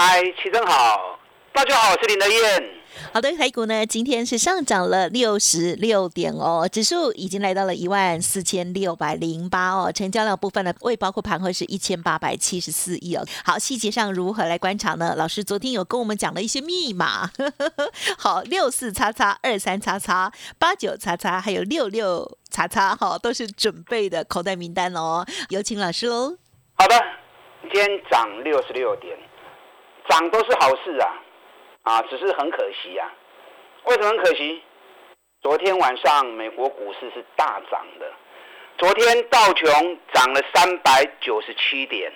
嗨，齐真好，大家好，我是林德燕。好的，台股呢今天是上涨了六十六点哦，指数已经来到了一万四千六百零八哦，成交量部分呢未包括盘后是一千八百七十四亿哦。好，细节上如何来观察呢？老师昨天有跟我们讲了一些密码，好，六四叉叉二三叉叉八九叉叉，还有六六叉叉，好，都是准备的口袋名单哦。有请老师喽。好的，今天涨六十六点。涨都是好事啊，啊，只是很可惜啊。为什么很可惜？昨天晚上美国股市是大涨的，昨天道琼涨了三百九十七点，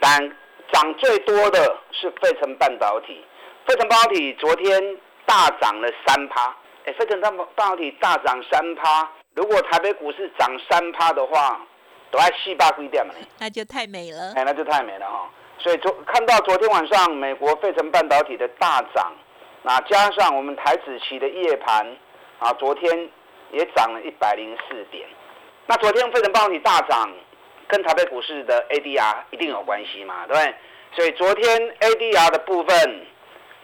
但涨最多的是费城半导体。费城半导体昨天大涨了三趴，哎，费城半半导体大涨三趴。如果台北股市涨三趴的话，都还四百几点呢？那就太美了。哎，那就太美了哈。所以昨看到昨天晚上美国费城半导体的大涨，那加上我们台子期的夜盘，啊，昨天也涨了一百零四点。那昨天费城半导体大涨，跟台北股市的 ADR 一定有关系嘛，对不对？所以昨天 ADR 的部分，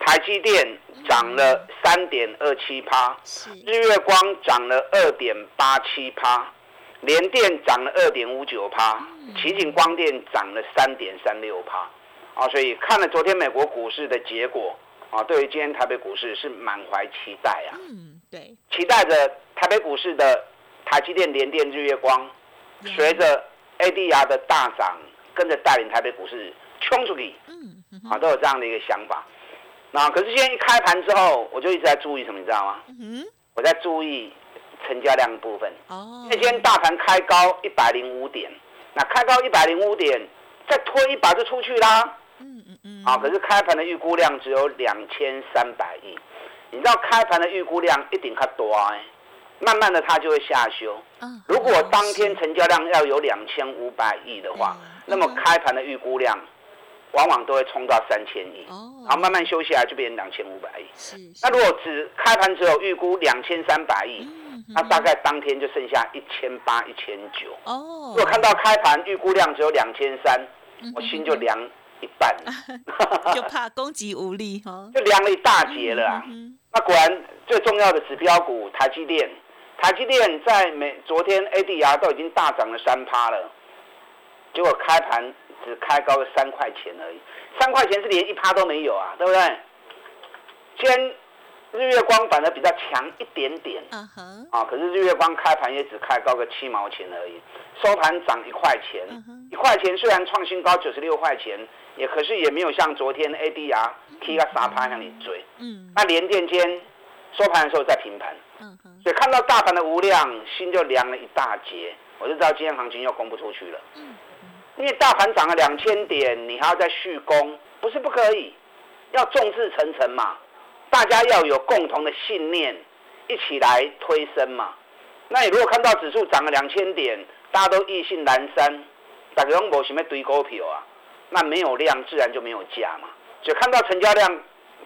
台积电涨了三点二七趴，日月光涨了二点八七趴。联电涨了二点五九趴，奇景光电涨了三点三六趴，啊，所以看了昨天美国股市的结果，啊，对于今天台北股市是满怀期待啊。嗯，对，期待着台北股市的台积电、联电、日月光，随着 ADR 的大涨，跟着带领台北股市冲出去。嗯，啊，都有这样的一个想法。那可是今天一开盘之后，我就一直在注意什么，你知道吗？嗯，我在注意。成交量部分，哦，那天大盘开高一百零五点，那开高一百零五点，再推一把就出去啦。嗯嗯嗯。啊，可是开盘的预估量只有两千三百亿，你知道开盘的预估量一定较多哎，慢慢的它就会下修。嗯。如果当天成交量要有两千五百亿的话，那么开盘的预估量。往往都会冲到三千亿，然后慢慢休息来就变成两千五百亿。是，那如果只开盘只有预估两千三百亿，那大概当天就剩下一千八、一千九。哦，如果看到开盘预估量只有两千三，我心就凉一半，就怕攻击无力哈，就凉了一大截了。那果然最重要的指标股台积电，台积电在每昨天 ADR 都已经大涨了三趴了，结果开盘。只开高了三块钱而已，三块钱是连一趴都没有啊，对不对？今天日月光反而比较强一点点，啊，可是日月光开盘也只开高个七毛钱而已，收盘涨一块钱，一块钱虽然创新高九十六块钱，也可是也没有像昨天 ADR 踢个沙盘向你追，嗯，那连电间收盘的时候在平盘，所以看到大盘的无量，心就凉了一大截，我就知道今天行情又攻不出去了，嗯。因为大盘涨了两千点，你还要再续攻，不是不可以，要众志成城嘛，大家要有共同的信念，一起来推升嘛。那你如果看到指数涨了两千点，大家都意兴阑珊，大家用无想要堆股票啊，那没有量自然就没有价嘛。就看到成交量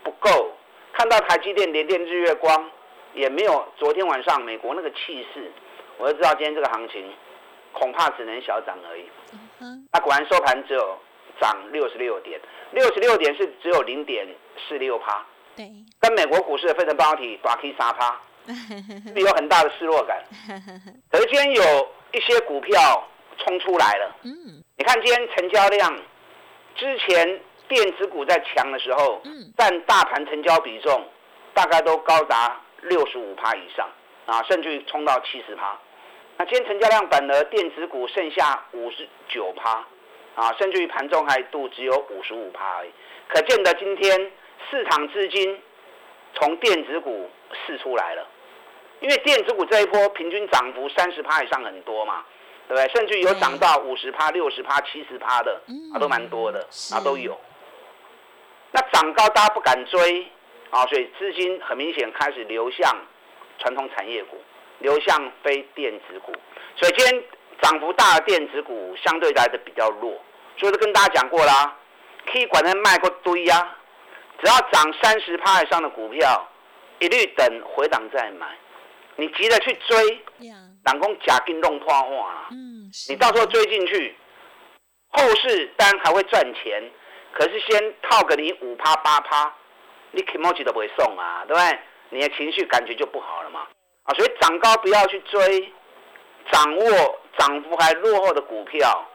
不够，看到台积电、联电、日月光也没有昨天晚上美国那个气势，我就知道今天这个行情恐怕只能小涨而已。那果然收盘只有涨六十六点，六十六点是只有零点四六趴，对，跟美国股市的非成半导体大 K 三趴，是有很大的失落感。可是今天有一些股票冲出来了，嗯，你看今天成交量，之前电子股在强的时候，嗯，占大盘成交比重大概都高达六十五趴以上，啊，甚至于冲到七十趴。那今天成交量反而电子股剩下五十九趴，啊，甚至于盘中还度只有五十五趴而已，可见得今天市场资金从电子股释出来了，因为电子股这一波平均涨幅三十趴以上很多嘛，对不对？甚至有涨到五十趴、六十趴、七十趴的，啊，都蛮多的，啊，都有。那涨高大家不敢追啊，所以资金很明显开始流向传统产业股，流向非电子股。所以今天涨幅大的电子股相对来的比较弱，所以都跟大家讲过啦，可以管它卖过堆呀，只要涨三十趴以上的股票，一律等回档再买。你急着去追，挡工假金弄破话，嗯，你到时候追进去，后市当然还会赚钱，可是先套个你五趴八趴，你 k m o j i 都不会送啊，对不对？你的情绪感觉就不好了嘛，啊，所以涨高不要去追，掌握涨幅还落后的股票，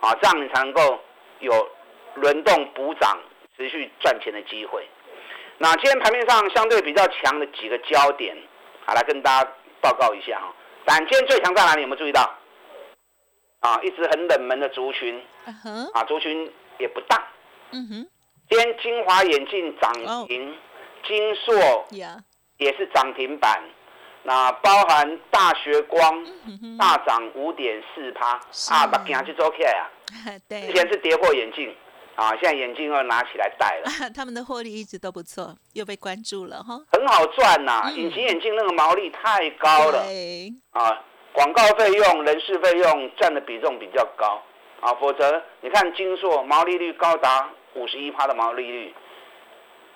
啊，这样你才能够有轮动补涨、持续赚钱的机会。那今天盘面上相对比较强的几个焦点。好，来跟大家报告一下哈。但今天最强在哪里？有没有注意到？啊，一直很冷门的族群，啊，族群也不大。嗯哼。今天金华眼镜涨停，金硕也是涨停板。那包含大学光大涨五点四趴啊，把镜去做起来啊。对。之前是跌破眼镜。啊，现在眼镜又拿起来戴了。他们的获利一直都不错，又被关注了哈。很好赚呐，隐形眼镜那个毛利太高了。啊，广告费用、人事费用占的比重比较高啊，否则你看金硕毛利率高达五十一趴的毛利率。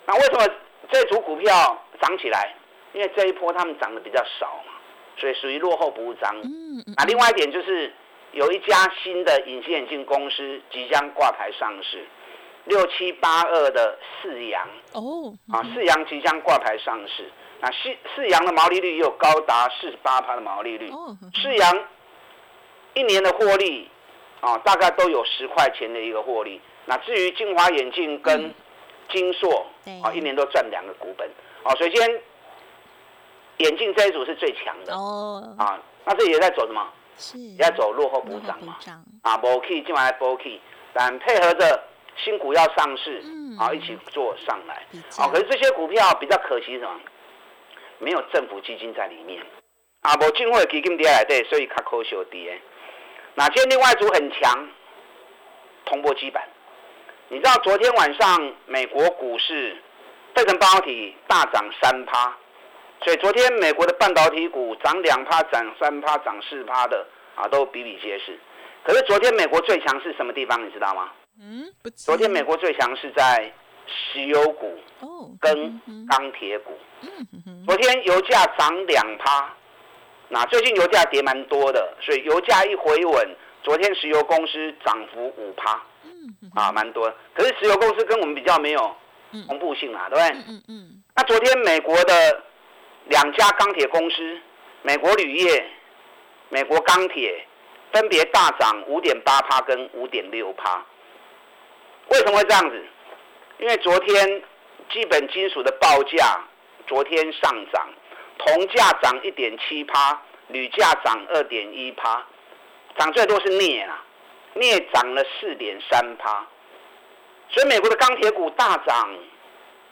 那为什么这组股票涨起来？因为这一波他们涨得比较少嘛，所以属于落后补涨。嗯嗯。啊，另外一点就是。有一家新的隐形眼镜公司即将挂牌上市，六七八二的四阳。哦，啊四阳即将挂牌上市，那四四阳的毛利率也有高达四十八趴的毛利率，四阳一年的获利啊大概都有十块钱的一个获利，那至于金华眼镜跟金硕啊一年都赚两个股本，啊所以今天眼镜这一组是最强的。哦，啊那这也在走什么？也在走落后补涨嘛，啊，补 key 今晚来补 key，但配合着新股要上市，啊，一起做上来，啊，可是这些股票比较可惜什么？没有政府基金在里面，啊，无政府基金跌来对，所以较可惜跌。那今天另外一组很强，通波基板，你知道昨天晚上美国股市费城半导体大涨三趴。所以昨天美国的半导体股涨两趴、涨三趴、涨四趴的啊，都比比皆是。可是昨天美国最强是什么地方？你知道吗？嗯，不。昨天美国最强是在石油股跟钢铁股。昨天油价涨两趴，那最近油价跌蛮多的，所以油价一回稳，昨天石油公司涨幅五趴，啊，蛮多。可是石油公司跟我们比较没有同步性啊，对不对？嗯嗯。那昨天美国的。两家钢铁公司，美国铝业、美国钢铁，分别大涨五点八趴跟五点六趴。为什么会这样子？因为昨天基本金属的报价昨天上涨，铜价涨一点七趴，铝价涨二点一趴，涨最多是镍啊，镍涨了四点三趴。所以美国的钢铁股大涨，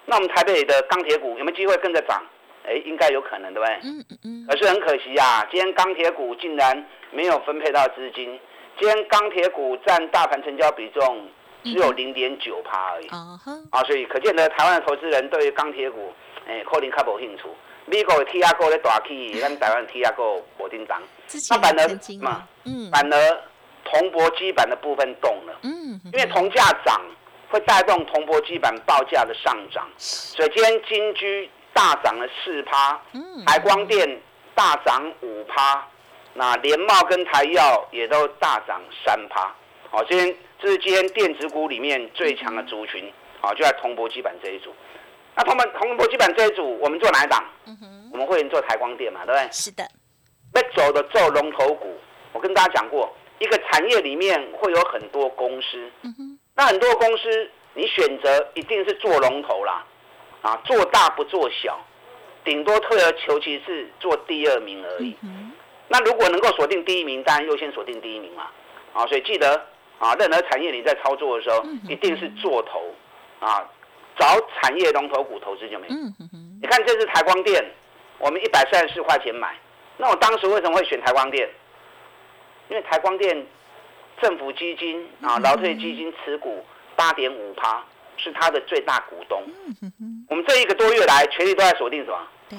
那我们台北的钢铁股有没有机会跟着涨？哎，应该有可能，对不对？嗯嗯嗯。可是很可惜啊，今天钢铁股竟然没有分配到资金。今天钢铁股占大盘成交比重只有零点九趴而已。啊啊，所以可见的台湾的投资人对于钢铁股，哎，可能较无兴趣。美国的 T R 股咧大起，咱台湾 T R 股无叮当。那反而嘛，嗯，反而铜箔基板的部分动了。嗯。因为铜价涨，会带动铜箔基板报价的上涨。所以今天金居。大涨了四趴，海光电大涨五趴，那联茂跟台药也都大涨三趴。好，今天这是今天电子股里面最强的族群，好，就在铜箔基板这一组。那他们铜箔基板这一组，我们做哪一档？我们会做台光电嘛，对不对？是的。要走的做龙头股，我跟大家讲过，一个产业里面会有很多公司，那很多公司你选择一定是做龙头啦。啊，做大不做小，顶多退而求其次做第二名而已。那如果能够锁定第一名，当然优先锁定第一名嘛。啊，所以记得啊，任何产业你在操作的时候，一定是做头啊，找产业龙头股投资就没。你看这是台光电，我们一百三十四块钱买，那我当时为什么会选台光电？因为台光电政府基金啊，劳退基金持股八点五趴。是它的最大股东。我们这一个多月来，全力都在锁定什么？对，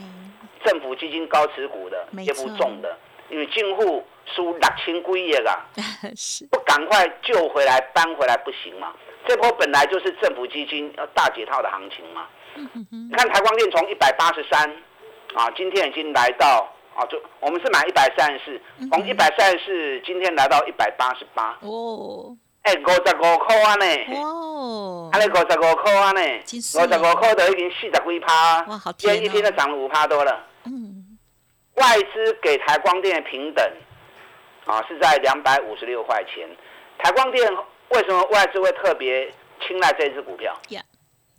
政府基金高持股的，也不重的，因为进户输六千几亿啊，不赶快救回来搬回来不行嘛？这波本来就是政府基金要大解套的行情嘛。你看台光电从一百八十三啊，今天已经来到啊，就我们是买一百三十四，从一百三十四今天来到一百八十八。哦。哎，五十五块啊呢！哦，啊，你五十五块啊呢！五十五块都已经四十几趴，哇，好今天一天都涨了五趴多了。嗯，外资给台光电的平等啊，是在两百五十六块钱。台光电为什么外资会特别青睐这支股票？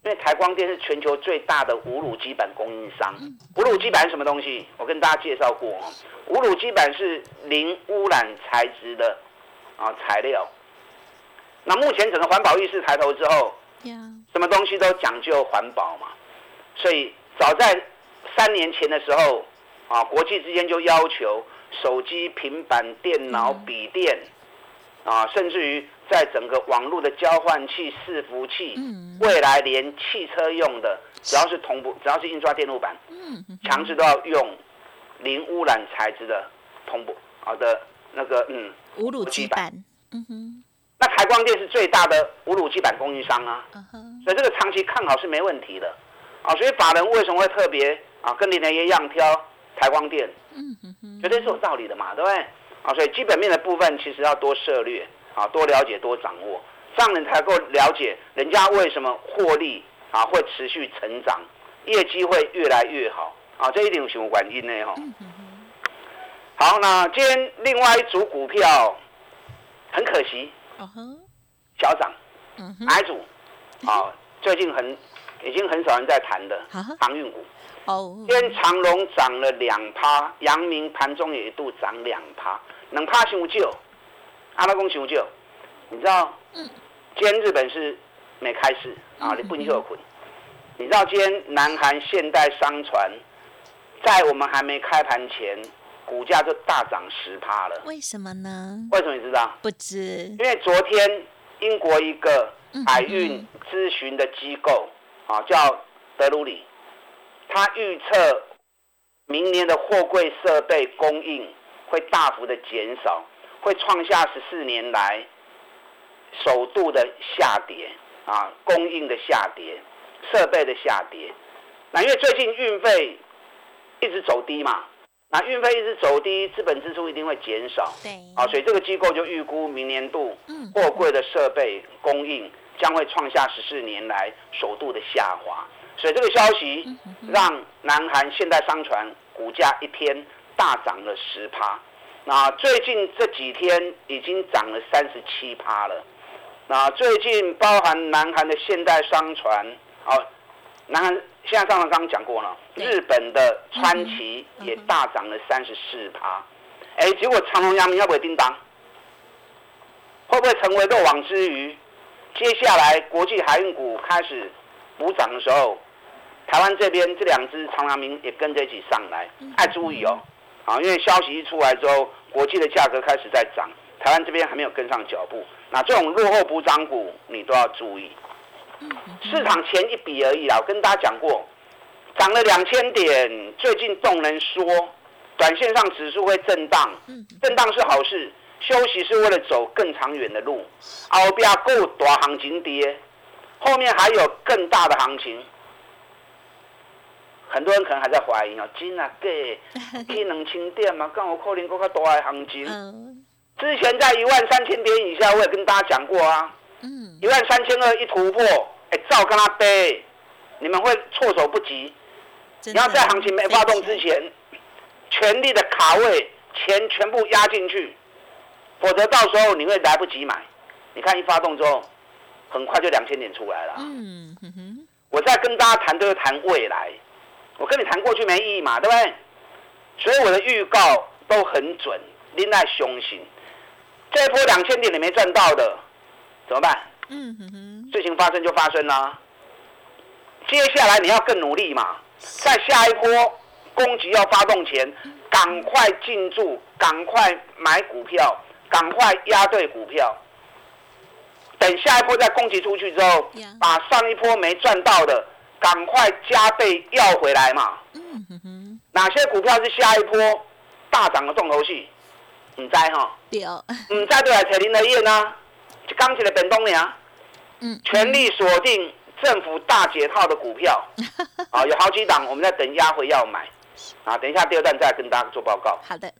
因为台光电是全球最大的无乳基板供应商。无乳基板是什么东西？我跟大家介绍过，无乳基板是零污染材质的啊材料。那目前整个环保意识抬头之后，什么东西都讲究环保嘛，所以早在三年前的时候，啊，国际之间就要求手机、平板电脑、笔电，啊，甚至于在整个网络的交换器、伺服器，未来连汽车用的，只要是同步，只要是印刷电路板，强制都要用零污染材质的同步好的那个嗯无乳基板，嗯哼。那台光电是最大的无乳基板供应商啊，所以这个长期看好是没问题的，啊，所以法人为什么会特别啊跟林德一样挑台光电？嗯绝对是有道理的嘛，对不对？啊，所以基本面的部分其实要多涉略，啊，多了解，多掌握，这样你才够了解人家为什么获利啊会持续成长，业绩会越来越好，啊，这一点有什么原因呢？哈，好，那今天另外一组股票很可惜。小涨，哪一组？啊，最近很已经很少人在谈的航运股。哦，今天长隆涨了两趴，阳明盘中也一度涨两趴，能趴熊救？阿拉公熊救？你知道？嗯。今天日本是没开市啊，你不能就困。你知道今天南韩现代商船在我们还没开盘前？股价就大涨十趴了，为什么呢？为什么你知道？不知。因为昨天英国一个海运咨询的机构啊，叫德鲁里，他预测明年的货柜设备供应会大幅的减少，会创下十四年来首度的下跌啊，供应的下跌，设备的下跌。那因为最近运费一直走低嘛。那运费一直走低，资本支出一定会减少。对，啊，所以这个机构就预估明年度货柜的设备供应将会创下十四年来首度的下滑。所以这个消息让南韩现代商船股价一天大涨了十趴。那最近这几天已经涨了三十七趴了。那最近包含南韩的现代商船，哦，南韩。现在上次刚刚讲过了，日本的川崎也大涨了三十四趴，哎，结果长隆、阳明要不会叮当？会不会成为漏网之鱼？接下来国际海运股开始补涨的时候，台湾这边这两只长阳明也跟着一起上来，爱注意哦，啊，因为消息一出来之后，国际的价格开始在涨，台湾这边还没有跟上脚步，那这种落后补涨股你都要注意。市场前一笔而已啦，我跟大家讲过，涨了两千点，最近动能说，短线上指数会震荡，震荡是好事，休息是为了走更长远的路，后边够大行情跌，后面还有更大的行情，很多人可能还在怀疑哦，真啊假？可能清点嘛，刚好可能更较大的行情。之前在一万三千点以下，我也跟大家讲过啊。嗯，一万三千二一突破，哎，照跟他背，你们会措手不及。你要在行情没发动之前，全力的卡位，钱全部压进去，否则到时候你会来不及买。你看一发动之后，很快就两千点出来了。嗯哼哼，我在跟大家谈都是谈未来，我跟你谈过去没意义嘛，对不对？所以我的预告都很准，另外雄心。这一波两千点你没赚到的。怎么办？嗯哼哼，事情发生就发生啦。接下来你要更努力嘛，在下一波攻击要发动前，赶快进驻，赶快买股票，赶快压对股票。等下一波再攻击出去之后，把上一波没赚到的赶快加倍要回来嘛。嗯哼哼。哪些股票是下一波大涨的重头戏？唔知哈。对。唔知对来找林德燕啊，就刚起来本东娘。嗯。全力锁定政府大解套的股票。啊，有好几档，我们在等压回要买。啊，等一下第二段再跟大家做报告。好的。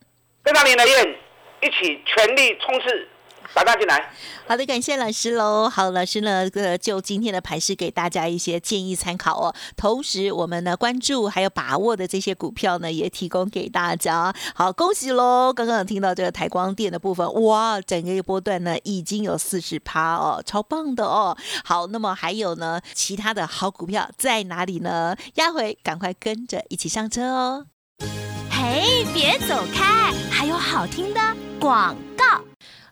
跟上林德燕一起全力冲刺。打大进来，好的，感谢老师喽。好，老师呢，呃，就今天的盘势给大家一些建议参考哦。同时，我们呢关注还有把握的这些股票呢，也提供给大家。好，恭喜喽！刚刚有听到这个台光电的部分，哇，整个一波段呢已经有四十趴哦，超棒的哦。好，那么还有呢，其他的好股票在哪里呢？压回，赶快跟着一起上车哦。嘿，别走开，还有好听的广告。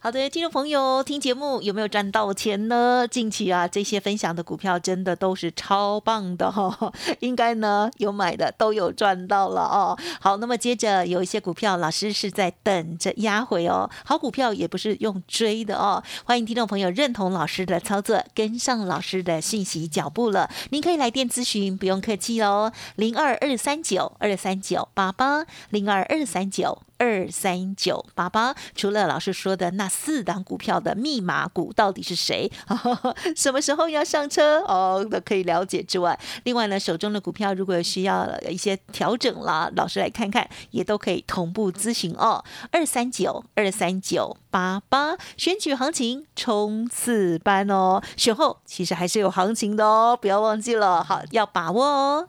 好的，听众朋友，听节目有没有赚到钱呢？近期啊，这些分享的股票真的都是超棒的哈，应该呢有买的都有赚到了哦。好，那么接着有一些股票，老师是在等着压回哦。好股票也不是用追的哦。欢迎听众朋友认同老师的操作，跟上老师的信息脚步了。您可以来电咨询，不用客气哦，零二二三九二三九八八零二二三九。二三九八八，除了老师说的那四档股票的密码股到底是谁？什么时候要上车哦？都可以了解之外，另外呢，手中的股票如果有需要一些调整啦，老师来看看也都可以同步咨询哦。二三九二三九八八，选举行情冲刺班哦，选后其实还是有行情的哦，不要忘记了，好要把握哦。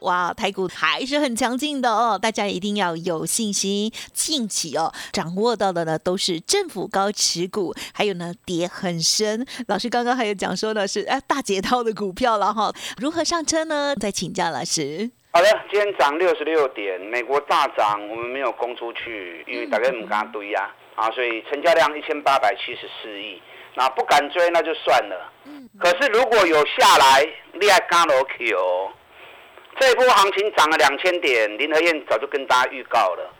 哇，台股还是很强劲的哦，大家一定要有信心。近期哦，掌握到的呢都是政府高持股，还有呢跌很深。老师刚刚还有讲说呢是哎大解套的股票了哈，如何上车呢？再请教老师。好的，今天涨六十六点，美国大涨，我们没有攻出去，因为大家唔敢堆呀啊，所以成交量一千八百七十四亿，那不敢追那就算了。嗯。可是如果有下来，你还敢落去哦？这一波行情涨了两千点，林和燕早就跟大家预告了，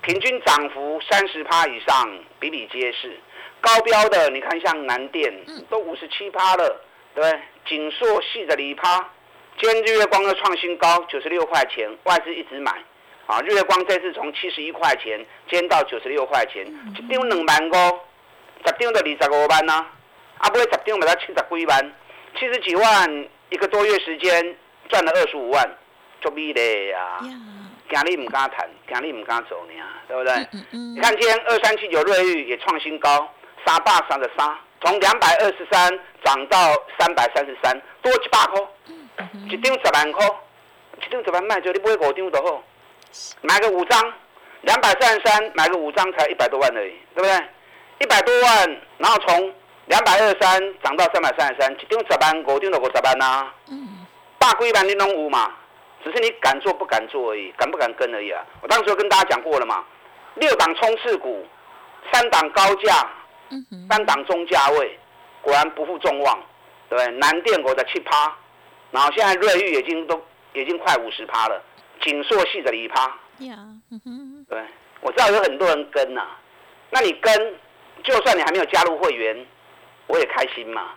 平均涨幅三十趴以上，比比皆是。高标的，你看像南电，都五十七趴了，对不对？锦硕细的离趴，今天日月光的创新高，九十六块钱，外资一直买。啊，日月光这次从七十一块钱，今天到九十六块钱，一张两万五，十张就二十五万呐。啊，不会十张买到七十几万，七十几万一个多月时间赚了二十五万。做美的呀，今日唔敢谈，今日唔敢做呢，对不对？你看今天二三七九瑞玉也创新高，三百三十三，从两百二十三涨到三百三十三，多一百块，一张十万块，一张十万卖就你买五张就好，买个五张，两百三十三买个五张才一百多万而已，对不对？一百多万，然后从两百二十三涨到三百三十三，一张十万五张就五十万呐，百几万你拢有嘛？只是你敢做不敢做而已，敢不敢跟而已啊！我当时跟大家讲过了嘛，六档冲刺股，三档高价，三档中价位，果然不负众望，对不对？南电股的七趴，然后现在瑞玉已经都已经快五十趴了，锦硕系的一趴，对，我知道有很多人跟呐，那你跟，就算你还没有加入会员，我也开心嘛。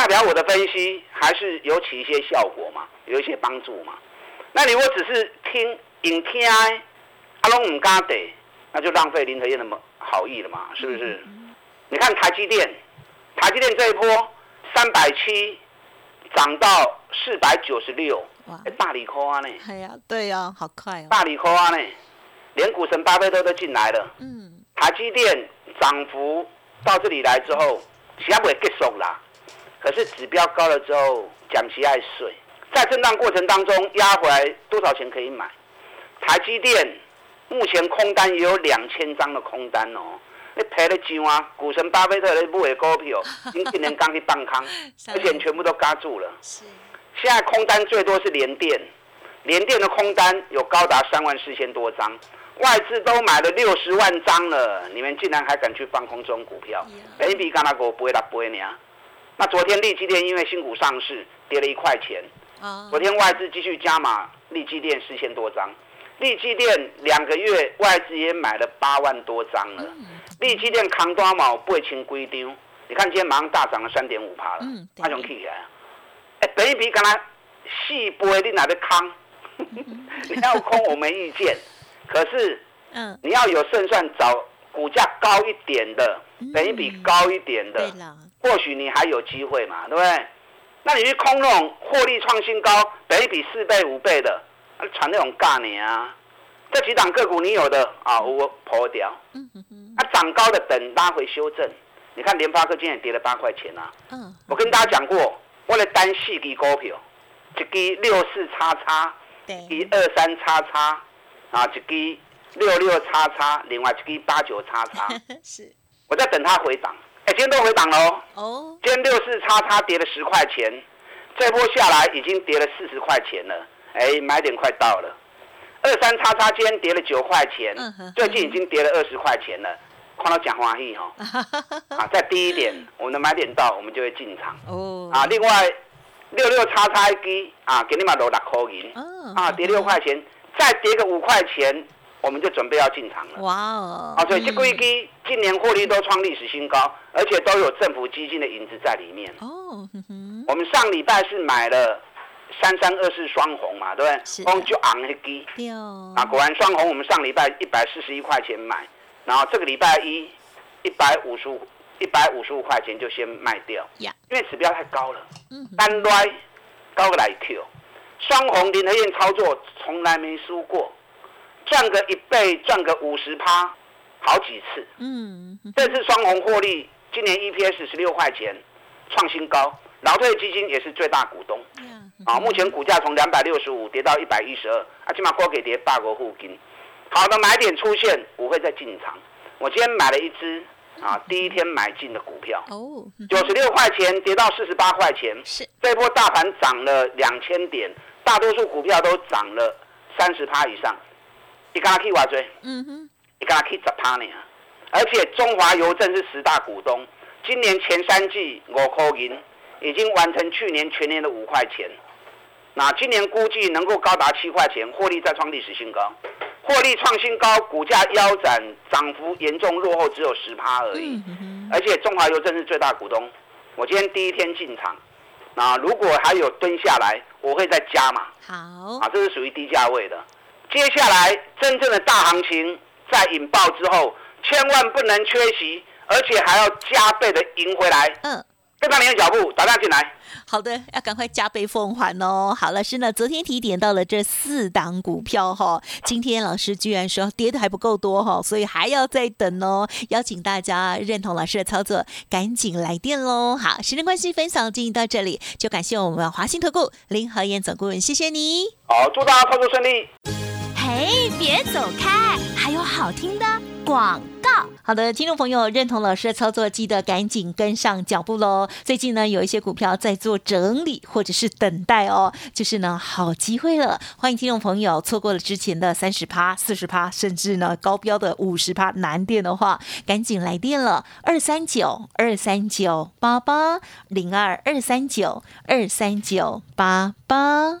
代表我的分析还是有起一些效果嘛，有一些帮助嘛。那你如果只是听影听，阿龙唔敢得，那就浪费林和燕的好意了嘛，是不是？你看台积电，台积电这一波三百七涨到四百九十六，哇，大理科啊呢？哎呀，对呀，好快哦。大理科啊呢，连股神巴菲特都进来了。嗯。台积电涨幅到这里来之后，其他不会结束啦。可是指标高了之后，讲其爱水，在震荡过程当中压回来多少钱可以买？台积电目前空单也有两千张的空单哦，你赔了几啊？股神巴菲特的买的股票，今今年刚去放空，而且全部都嘎住了。是。现在空单最多是联电，联电的空单有高达三万四千多张，外资都买了六十万张了，你们竟然还敢去放空中股票？本比刚那个不会打不会呢？那昨天利基店因为新股上市跌了一块钱，昨天外资继续加码利基店四千多张，利基店两个月外资也买了八万多张了，利基店扛多毛不会清规丢，你看今天马上大涨了三点五趴了，阿雄 K 起来。哎，本一比刚才细波你哪的康？你要空我没意见，可是，嗯，你要有胜算，找股价高一点的，等一比高一点的，或许你还有机会嘛，对不对？那你去空那种获利创新高，等一比四倍五倍的，传那种尬你啊？这几档个股你有的啊，我破掉。嗯嗯嗯。它涨高的等拉回修正，你看联发科今天跌了八块钱啊。嗯。我跟大家讲过。我的单四支股票，一支六四叉叉，一二三叉叉，啊，一支六六叉叉，另外一支八九叉叉。是，我在等它回档。哎，今天都回档喽。哦。今天六四叉叉跌了十块钱，这波下来已经跌了四十块钱了。哎，买点快到了。二三叉叉今天跌了九块钱，最近已经跌了二十块钱了。看到讲华裔哈，啊，再低一点，我们的买点到，我们就会进场。哦，啊，另外六六叉叉一啊，给你买六六块银，啊，跌六块钱，再跌个五块钱，我们就准备要进场了。哇哦，啊，所以这贵基今年获利都创历史新高，而且都有政府基金的影子在里面。哦，我们上礼拜是买了三三二四双红嘛，对不对？红就昂一基，啊，果然双红，我们上礼拜一百四十一块钱买。然后这个礼拜一，一百五十五，一百五十五块钱就先卖掉，因为指标太高了。嗯，单来高个来 Q，双红林和燕操作从来没输过，赚个一倍，赚个五十趴，好几次。嗯，这次双红获利，今年 EPS 十六块钱，创新高。劳退基金也是最大股东。啊，目前股价从两百六十五跌到一百一十二，啊，起码高给跌八个护金。好的买点出现，我会再进场。我今天买了一只啊，第一天买进的股票，哦，九十六块钱跌到四十八块钱，是这波大盘涨了两千点，大多数股票都涨了三十趴以上。一家 K 瓦追，嗯哼，一家去十趴呢。而且中华邮政是十大股东，今年前三季五块银已经完成去年全年的五块钱，那今年估计能够高达七块钱，获利再创历史新高。获利创新高，股价腰斩，涨幅严重落后，只有十趴而已。而且中华邮政是最大股东。我今天第一天进场，那如果还有蹲下来，我会再加嘛。好，啊，这是属于低价位的。接下来真正的大行情在引爆之后，千万不能缺席，而且还要加倍的赢回来。嗯。跟上您的脚步，打量进来。好的，要赶快加倍奉还哦。好，老师呢，昨天提点到了这四档股票哈，今天老师居然说跌的还不够多哈，所以还要再等哦。邀请大家认同老师的操作，赶紧来电喽。好，时间关系，分享进行到这里，就感谢我们华信投顾林和燕总顾问，谢谢你。好，祝大家操作顺利。嘿，别走开，还有好听的广告。好的，听众朋友认同老师的操作，记得赶紧跟上脚步喽。最近呢，有一些股票在做整理或者是等待哦，就是呢好机会了。欢迎听众朋友错过了之前的三十趴、四十趴，甚至呢高标的五十趴难电的话，赶紧来电了，二三九二三九八八零二二三九二三九八八。